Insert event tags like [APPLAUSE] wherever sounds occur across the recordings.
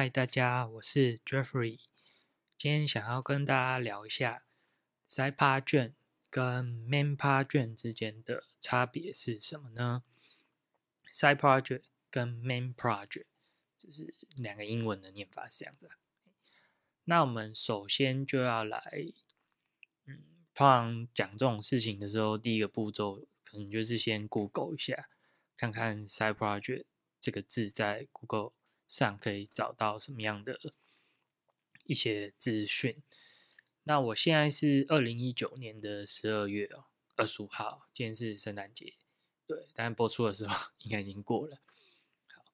嗨，大家，我是 Jeffrey。今天想要跟大家聊一下 Side Project 跟 Main Project 之间的差别是什么呢？Side Project 跟 Main Project 这是两个英文的念法是这样子。那我们首先就要来，嗯，通常讲这种事情的时候，第一个步骤可能就是先 Google 一下，看看 Side Project 这个字在 Google 上可以找到什么样的一些资讯。那我现在是二零一九年的十二月哦，二十五号，今天是圣诞节，对，但播出的时候 [LAUGHS] 应该已经过了。好，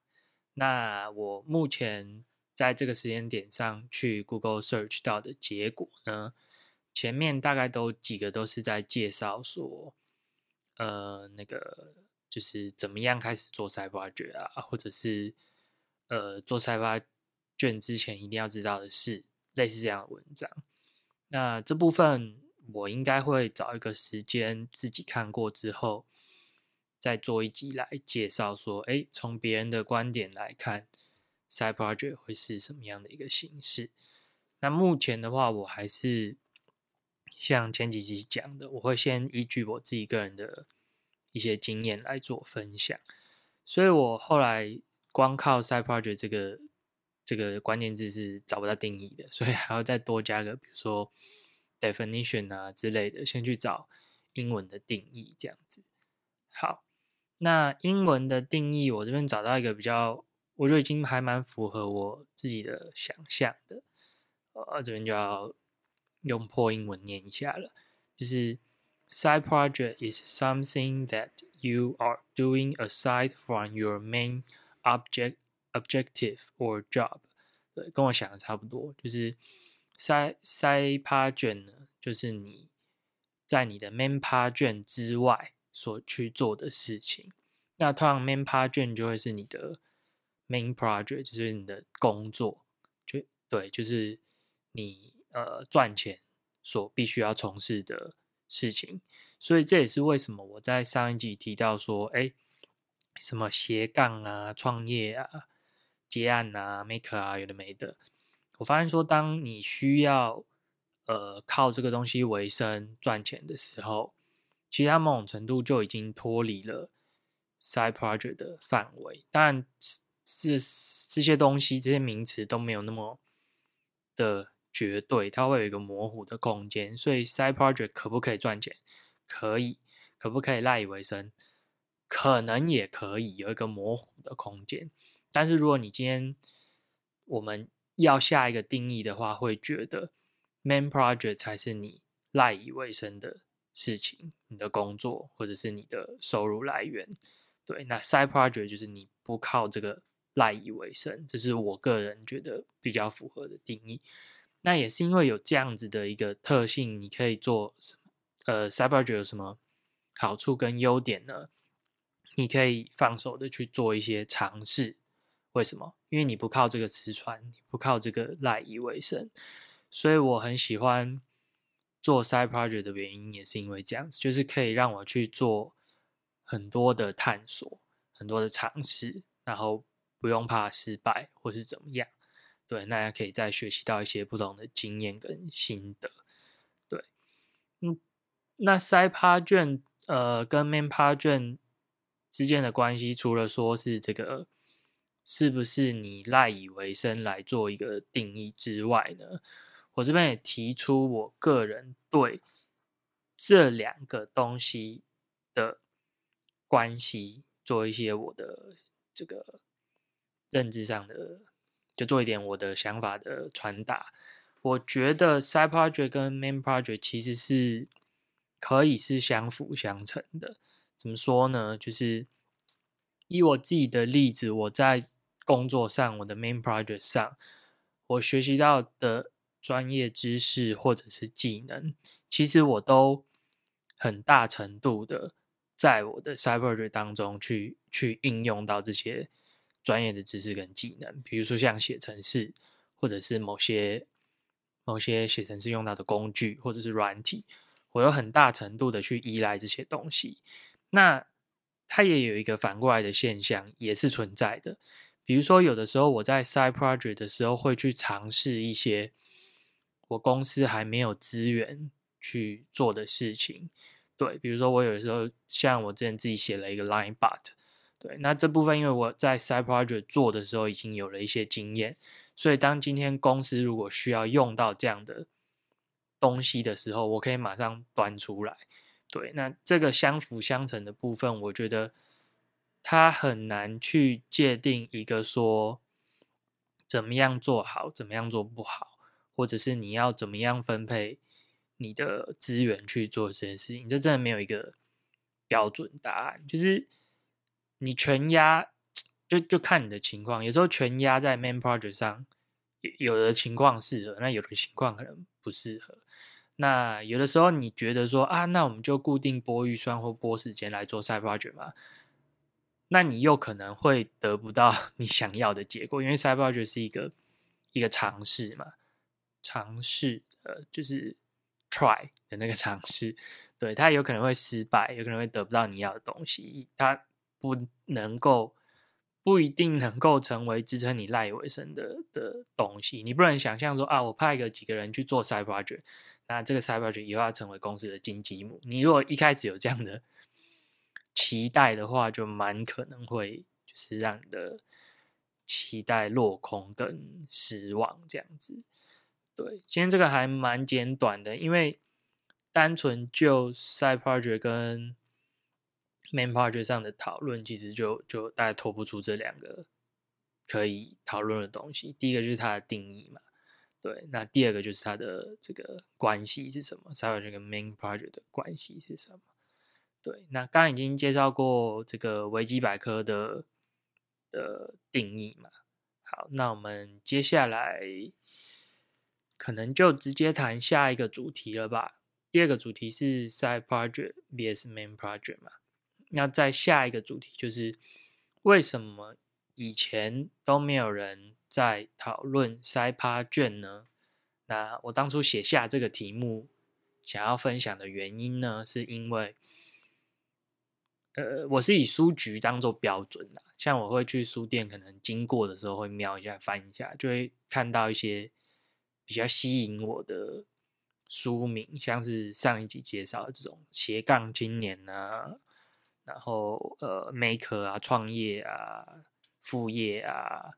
那我目前在这个时间点上去 Google Search 到的结果呢，前面大概都几个都是在介绍说，呃，那个就是怎么样开始做赛挖掘啊，或者是。呃，做开发卷之前一定要知道的是类似这样的文章。那这部分我应该会找一个时间自己看过之后，再做一集来介绍说，哎，从别人的观点来看，side project 会是什么样的一个形式。那目前的话，我还是像前几集讲的，我会先依据我自己个人的一些经验来做分享。所以我后来。光靠 side project 这个这个关键字是找不到定义的，所以还要再多加个，比如说 definition 啊之类的，先去找英文的定义这样子。好，那英文的定义我这边找到一个比较，我觉得已经还蛮符合我自己的想象的。呃，这边就要用破英文念一下了，就是 side project is something that you are doing aside from your main Object, objective or job，对，跟我想的差不多。就是塞塞趴卷呢，就是你在你的 main 趴卷之外所去做的事情。那通常 main 趴卷就会是你的 main project，就是你的工作。就对，就是你呃赚钱所必须要从事的事情。所以这也是为什么我在上一集提到说，哎。什么斜杠啊、创业啊、接案啊、maker 啊，有的没的。我发现说，当你需要呃靠这个东西为生赚钱的时候，其实它某种程度就已经脱离了 side project 的范围。当然，是这些东西、这些名词都没有那么的绝对，它会有一个模糊的空间。所以，side project 可不可以赚钱？可以，可不可以赖以为生？可能也可以有一个模糊的空间，但是如果你今天我们要下一个定义的话，会觉得 main project 才是你赖以为生的事情，你的工作或者是你的收入来源。对，那 side project 就是你不靠这个赖以为生，这是我个人觉得比较符合的定义。那也是因为有这样子的一个特性，你可以做什？呃，side project 有什么好处跟优点呢？你可以放手的去做一些尝试，为什么？因为你不靠这个吃穿，你不靠这个赖以为生，所以我很喜欢做 side project 的原因也是因为这样子，就是可以让我去做很多的探索，很多的尝试，然后不用怕失败或是怎么样。对，大家可以再学习到一些不同的经验跟心得。对，嗯，那 side project 呃跟 main project。之间的关系，除了说是这个是不是你赖以为生来做一个定义之外呢？我这边也提出我个人对这两个东西的关系做一些我的这个认知上的，就做一点我的想法的传达。我觉得 side project 跟 main project 其实是可以是相辅相成的。怎么说呢？就是以我自己的例子，我在工作上，我的 main project 上，我学习到的专业知识或者是技能，其实我都很大程度的在我的 cyberage 当中去去应用到这些专业的知识跟技能。比如说像写程式，或者是某些某些写程式用到的工具，或者是软体，我有很大程度的去依赖这些东西。那它也有一个反过来的现象，也是存在的。比如说，有的时候我在 side project 的时候会去尝试一些我公司还没有资源去做的事情。对，比如说我有的时候像我之前自己写了一个 line bot，对，那这部分因为我在 side project 做的时候已经有了一些经验，所以当今天公司如果需要用到这样的东西的时候，我可以马上端出来。对，那这个相辅相成的部分，我觉得它很难去界定一个说怎么样做好，怎么样做不好，或者是你要怎么样分配。你的资源去做这件事情，这真的没有一个标准答案。就是你全压，就就看你的情况。有时候全压在 main project 上，有有的情况适合，那有的情况可能不适合。那有的时候你觉得说啊，那我们就固定拨预算或拨时间来做 side project 嘛？那你又可能会得不到 [LAUGHS] 你想要的结果，因为 side project 是一个一个尝试嘛，尝试呃就是。try 的那个 [LAUGHS] 尝试，对他有可能会失败，有可能会得不到你要的东西，他不能够，不一定能够成为支撑你赖以为生的的东西。你不能想象说啊，我派个几个人去做 side project，那这个 side project 以后要成为公司的金鸡母。你如果一开始有这样的期待的话，就蛮可能会就是让你的期待落空跟失望这样子。对，今天这个还蛮简短的，因为单纯就 side project 跟 main project 上的讨论，其实就就大概脱不出这两个可以讨论的东西。第一个就是它的定义嘛，对，那第二个就是它的这个关系是什么，side project 跟 main project 的关系是什么？对，那刚刚已经介绍过这个维基百科的的定义嘛，好，那我们接下来。可能就直接谈下一个主题了吧。第二个主题是 side project vs main project 嘛。那在下一个主题就是为什么以前都没有人在讨论塞趴卷呢？那我当初写下这个题目想要分享的原因呢，是因为呃，我是以书局当做标准的，像我会去书店，可能经过的时候会瞄一下、翻一下，就会看到一些。比较吸引我的书名，像是上一集介绍的这种斜杠青年啊，然后呃，maker 啊，创业啊，副业啊，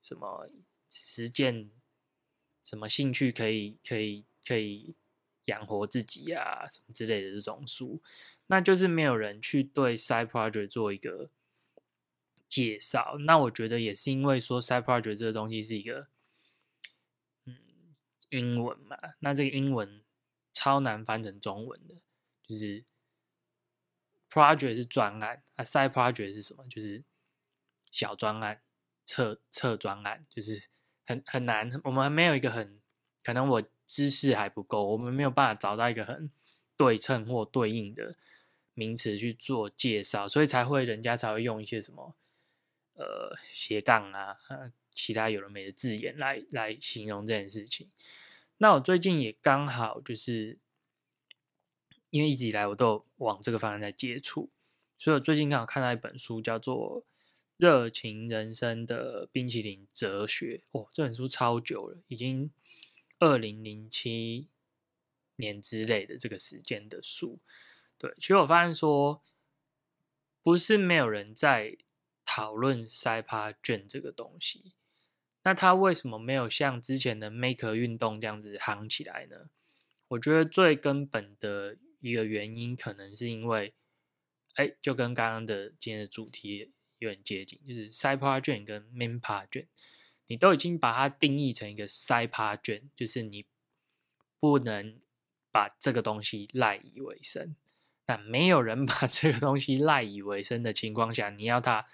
什么实践，什么兴趣可以可以可以养活自己啊，什么之类的这种书，那就是没有人去对 side project 做一个介绍。那我觉得也是因为说 side project 这个东西是一个。嗯英文嘛，那这个英文超难翻成中文的，就是 project 是专案，啊 side project 是什么？就是小专案、侧侧专案，就是很很难。我们没有一个很，可能我知识还不够，我们没有办法找到一个很对称或对应的名词去做介绍，所以才会人家才会用一些什么呃斜杠啊。其他有了没的字眼来来形容这件事情。那我最近也刚好就是，因为一直以来我都有往这个方向在接触，所以我最近刚好看到一本书，叫做《热情人生的冰淇淋哲学》。哦，这本书超久了，已经二零零七年之类的这个时间的书。对，其实我发现说，不是没有人在讨论塞帕卷这个东西。那它为什么没有像之前的 Maker 运动这样子夯起来呢？我觉得最根本的一个原因，可能是因为，哎，就跟刚刚的今天的主题有点接近，就是 Side Part 卷跟 Main Part 卷，你都已经把它定义成一个 Side Part 卷，就是你不能把这个东西赖以为生。那没有人 [LAUGHS] 把这个东西赖以为生的情况下，你要它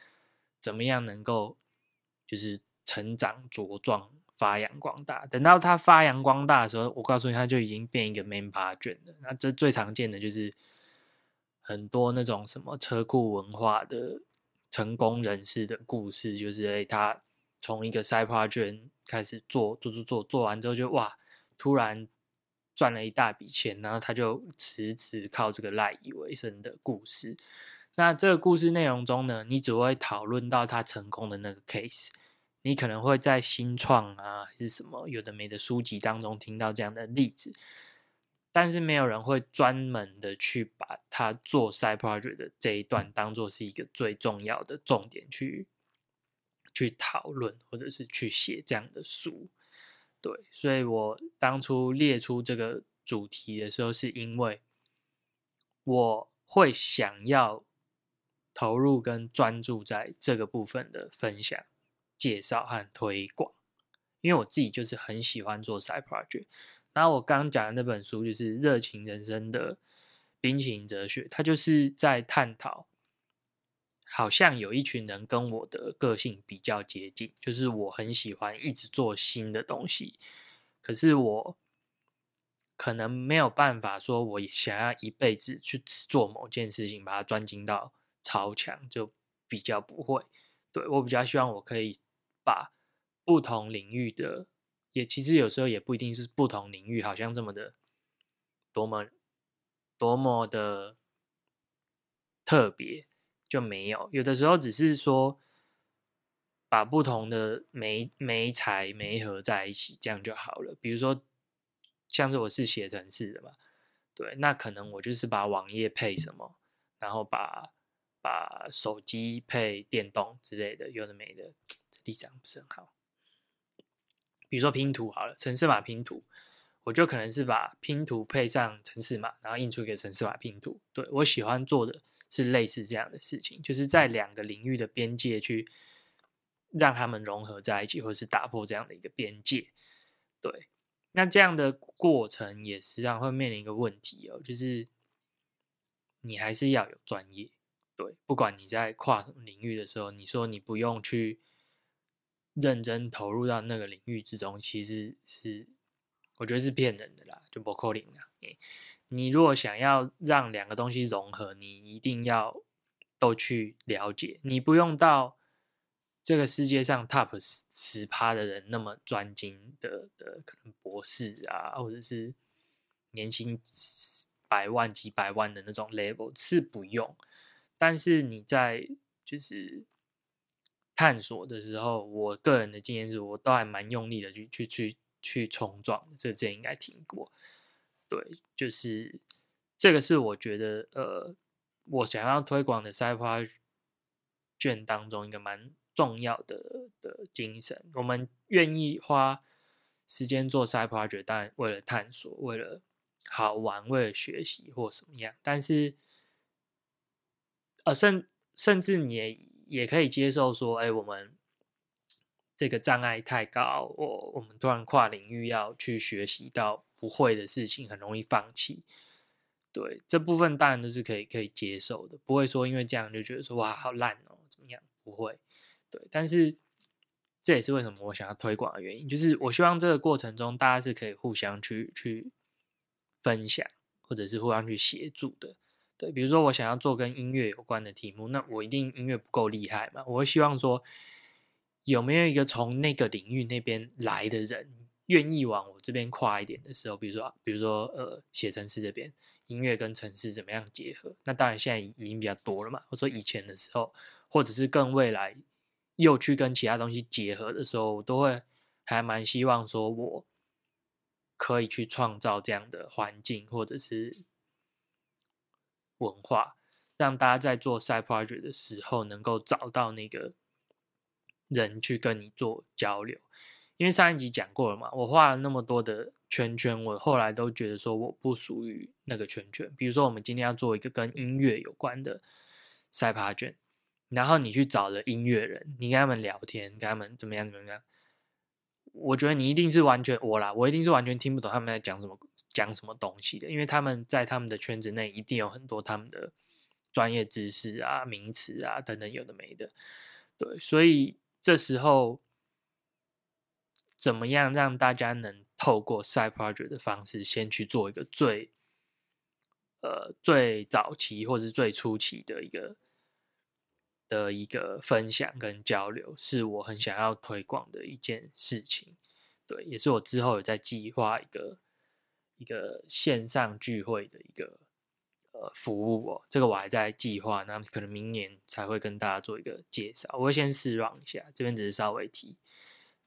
怎么样能够就是？成长茁壮、发扬光大。等到它发扬光大的时候，我告诉你，它就已经变一个 main part 卷了。那这最常见的就是很多那种什么车库文化的成功人士的故事，就是诶，他从一个 side part 卷开始做做做做，做完之后就哇，突然赚了一大笔钱，然后他就辞职靠这个赖以为生的故事。那这个故事内容中呢，你只会讨论到他成功的那个 case，你可能会在新创啊还是什么有的没的书籍当中听到这样的例子，但是没有人会专门的去把他做 side project 的这一段当做是一个最重要的重点去去讨论，或者是去写这样的书。对，所以我当初列出这个主题的时候，是因为我会想要。投入跟专注在这个部分的分享、介绍和推广，因为我自己就是很喜欢做 side project。然后我刚刚讲的那本书就是《热情人生的冰淇淋哲学》，它就是在探讨，好像有一群人跟我的个性比较接近，就是我很喜欢一直做新的东西，可是我可能没有办法说，我想要一辈子去做某件事情，把它专精到。超强就比较不会，对我比较希望我可以把不同领域的，也其实有时候也不一定是不同领域，好像这么的多么多么的特别就没有，有的时候只是说把不同的媒媒材媒合在一起，这样就好了。比如说像是我是写程式的嘛，对，那可能我就是把网页配什么，然后把把手机配电动之类的，有的没的，这例子不是很好。比如说拼图好了，城市码拼图，我就可能是把拼图配上城市码，然后印出一个城市码拼图。对我喜欢做的是类似这样的事情，就是在两个领域的边界去让他们融合在一起，或是打破这样的一个边界。对，那这样的过程也实际上会面临一个问题哦，就是你还是要有专业。对，不管你在跨领域的时候，你说你不用去认真投入到那个领域之中，其实是我觉得是骗人的啦，就不可能啦。你如果想要让两个东西融合，你一定要都去了解，你不用到这个世界上 top 十十趴的人那么专精的的可能博士啊，或者是年薪百万几百万的那种 level 是不用。但是你在就是探索的时候，我个人的经验是我都还蛮用力的去去去去冲撞，这这应该听过。对，就是这个是我觉得呃，我想要推广的 Cypher 卷当中一个蛮重要的的精神。我们愿意花时间做 Cypher 卷，当然为了探索，为了好玩，为了学习或什么样，但是。呃，甚甚至你也也可以接受说，哎，我们这个障碍太高，我我们突然跨领域要去学习到不会的事情，很容易放弃。对这部分当然都是可以可以接受的，不会说因为这样就觉得说哇好烂哦怎么样？不会。对，但是这也是为什么我想要推广的原因，就是我希望这个过程中大家是可以互相去去分享，或者是互相去协助的。对，比如说我想要做跟音乐有关的题目，那我一定音乐不够厉害嘛？我会希望说，有没有一个从那个领域那边来的人，愿意往我这边跨一点的时候，比如说，比如说，呃，写程式这边，音乐跟城市怎么样结合？那当然现在已经比较多了嘛。我说以前的时候，或者是更未来又去跟其他东西结合的时候，我都会还蛮希望说，我可以去创造这样的环境，或者是。文化让大家在做 side project 的时候，能够找到那个人去跟你做交流。因为上一集讲过了嘛，我画了那么多的圈圈，我后来都觉得说我不属于那个圈圈。比如说，我们今天要做一个跟音乐有关的 side project，然后你去找了音乐人，你跟他们聊天，跟他们怎么样怎么样，我觉得你一定是完全我啦，我一定是完全听不懂他们在讲什么。讲什么东西的？因为他们在他们的圈子内一定有很多他们的专业知识啊、名词啊等等，有的没的。对，所以这时候怎么样让大家能透过 side project 的方式，先去做一个最呃最早期或是最初期的一个的一个分享跟交流，是我很想要推广的一件事情。对，也是我之后有在计划一个。一个线上聚会的一个呃服务哦，这个我还在计划，那可能明年才会跟大家做一个介绍。我会先试 run 一下，这边只是稍微提。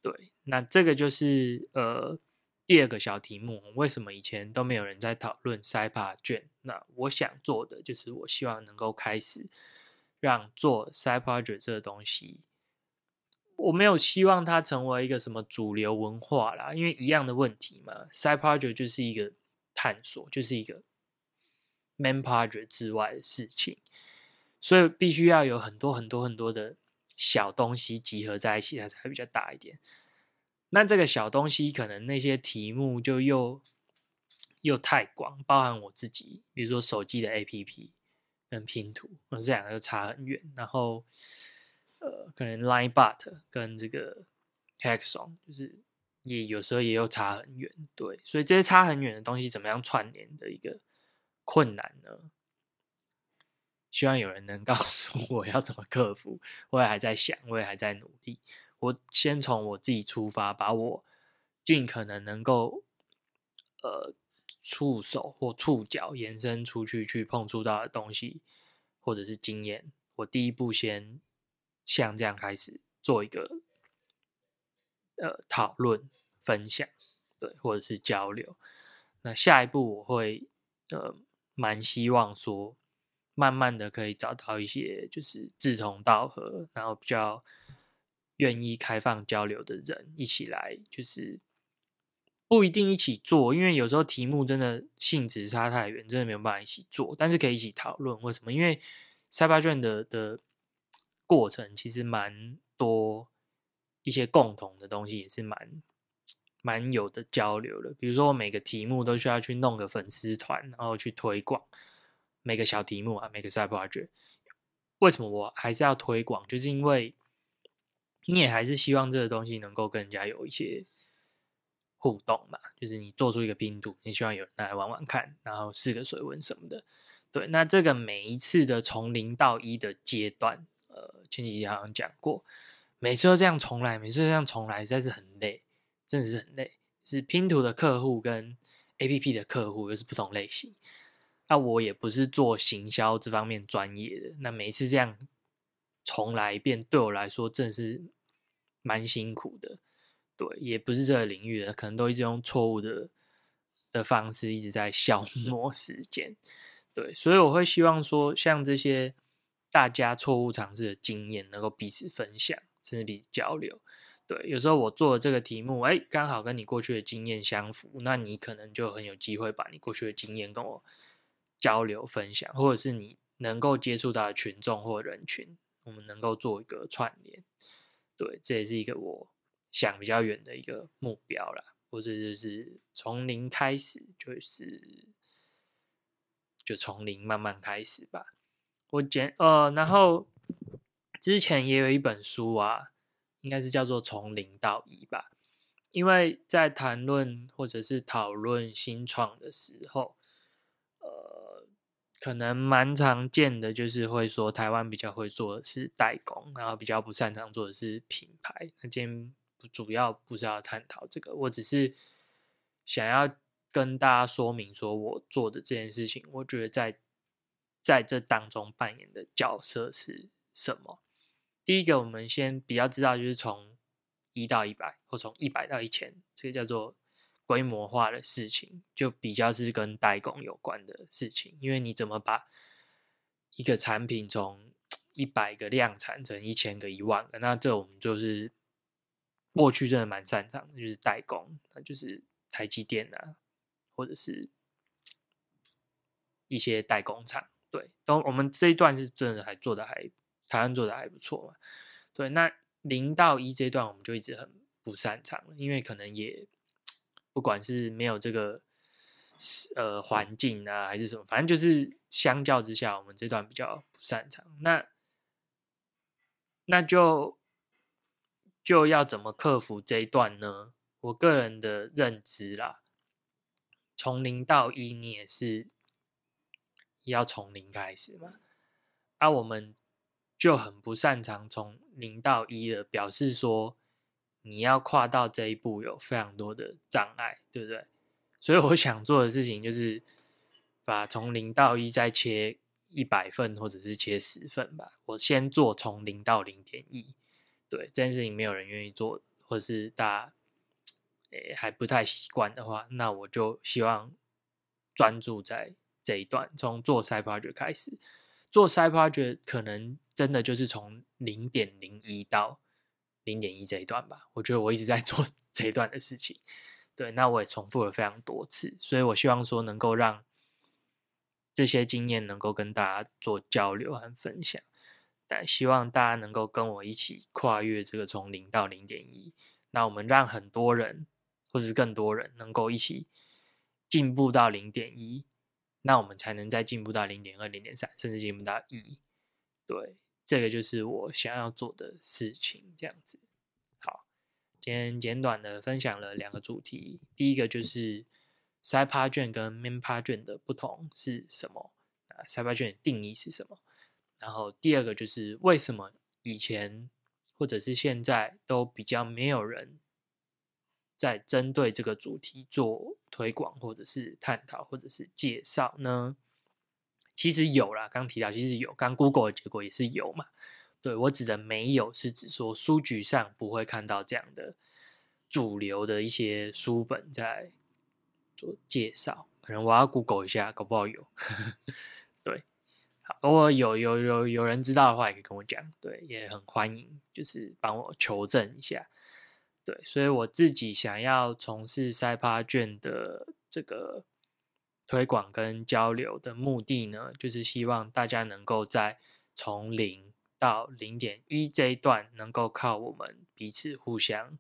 对，那这个就是呃第二个小题目，为什么以前都没有人在讨论 CIPA 卷？那我想做的就是，我希望能够开始让做 CIPA 卷这个东西。我没有希望它成为一个什么主流文化啦，因为一样的问题嘛。Side project 就是一个探索，就是一个 main project 之外的事情，所以必须要有很多很多很多的小东西集合在一起，它才会比较大一点。那这个小东西可能那些题目就又又太广，包含我自己，比如说手机的 APP 跟拼图，这两个就差很远，然后。呃，可能 Line But 跟这个 Hexon 就是也有时候也有差很远，对，所以这些差很远的东西怎么样串联的一个困难呢？希望有人能 [LAUGHS] 告诉我要怎么克服，我也还在想，我也还在努力。我先从我自己出发，把我尽可能能够呃触手或触角延伸出去去碰触到的东西，或者是经验，我第一步先。像这样开始做一个呃讨论分享，对，或者是交流。那下一步我会呃蛮希望说，慢慢的可以找到一些就是志同道合，然后比较愿意开放交流的人一起来，就是不一定一起做，因为有时候题目真的性质差太远，真的没有办法一起做，但是可以一起讨论。为什么？因为塞巴卷的的。过程其实蛮多一些共同的东西，也是蛮蛮有的交流的。比如说，每个题目都需要去弄个粉丝团，然后去推广每个小题目啊，每个 side project。为什么我还是要推广？就是因为你也还是希望这个东西能够跟人家有一些互动嘛。就是你做出一个拼图，你希望有人来玩玩看，然后试个水温什么的。对，那这个每一次的从零到一的阶段。呃，前几集好像讲过，每次都这样重来，每次都这样重来，实在是很累，真的是很累。是拼图的客户跟 A P P 的客户又是不同类型。那我也不是做行销这方面专业的，那每一次这样重来一遍，对我来说真的是蛮辛苦的。对，也不是这个领域的，可能都一直用错误的的方式一直在消磨时间。对，所以我会希望说，像这些。大家错误尝试的经验能够彼此分享，甚至彼此交流。对，有时候我做的这个题目，哎，刚好跟你过去的经验相符，那你可能就很有机会把你过去的经验跟我交流分享，或者是你能够接触到的群众或人群，我们能够做一个串联。对，这也是一个我想比较远的一个目标啦，或者就是从零开始，就是就从零慢慢开始吧。我简呃，然后之前也有一本书啊，应该是叫做《从零到一》吧。因为在谈论或者是讨论新创的时候，呃，可能蛮常见的，就是会说台湾比较会做的是代工，然后比较不擅长做的是品牌。那今天主要不是要探讨这个，我只是想要跟大家说明，说我做的这件事情，我觉得在。在这当中扮演的角色是什么？第一个，我们先比较知道，就是从一到一百，或从一百到一千，这个叫做规模化的事情，就比较是跟代工有关的事情。因为你怎么把一个产品从一百个量产成一千个、一万个，那这我们就是过去真的蛮擅长的，就是代工，那就是台积电啊，或者是一些代工厂。对，都我们这一段是真的还做的还台湾做的还不错嘛。对，那零到一这段我们就一直很不擅长了，因为可能也不管是没有这个呃环境啊，还是什么，反正就是相较之下，我们这段比较不擅长。那那就就要怎么克服这一段呢？我个人的认知啦，从零到一，你也是。要从零开始嘛？那我们就很不擅长从零到一的，表示说你要跨到这一步有非常多的障碍，对不对？所以我想做的事情就是把从零到一再切一百份或者是切十份吧。我先做从零到零点一，对这件事情没有人愿意做，或是大家诶还不太习惯的话，那我就希望专注在这一段，从做 side project 开始。做 side project 可能真的就是从零点零一到零点一这一段吧。我觉得我一直在 [LAUGHS] 做这一段的事情，对，那我也重复了非常多次，所以我希望说能够让这些经验能够跟大家做交流和分享。但希望大家能够跟我一起跨越这个从零到零点一，那我们让很多人或者是更多人能够一起进步到零点一。那我们才能再进步到零点二、零点三，甚至进步到一。对，这个就是我想要做的事情。这样子，好，今天简短的分享了两个主题。第一个就是 c y p a 卷跟 m a n p a 卷的不同是什么？啊，CPA 卷的定义是什么？然后第二个就是为什么以前或者是现在都比较没有人。在针对这个主题做推广，或者是探讨，或者是介绍呢？其实有啦，刚提到其实有，刚 Google 的结果也是有嘛。对我指的没有，是指说书局上不会看到这样的主流的一些书本在做介绍。可能我要 Google 一下，搞不好有。偶尔，有有有有人知道的话，也可以跟我讲。对，也很欢迎，就是帮我求证一下。对，所以我自己想要从事赛趴卷的这个推广跟交流的目的呢，就是希望大家能够在从零到零点一这一段，能够靠我们彼此互相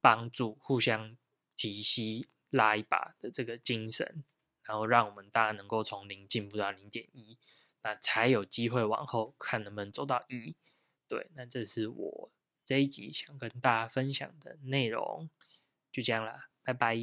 帮助、互相提携、拉一把的这个精神，然后让我们大家能够从零进步到零点一，那才有机会往后看能不能走到一。对，那这是我。这一集想跟大家分享的内容就这样了，拜拜。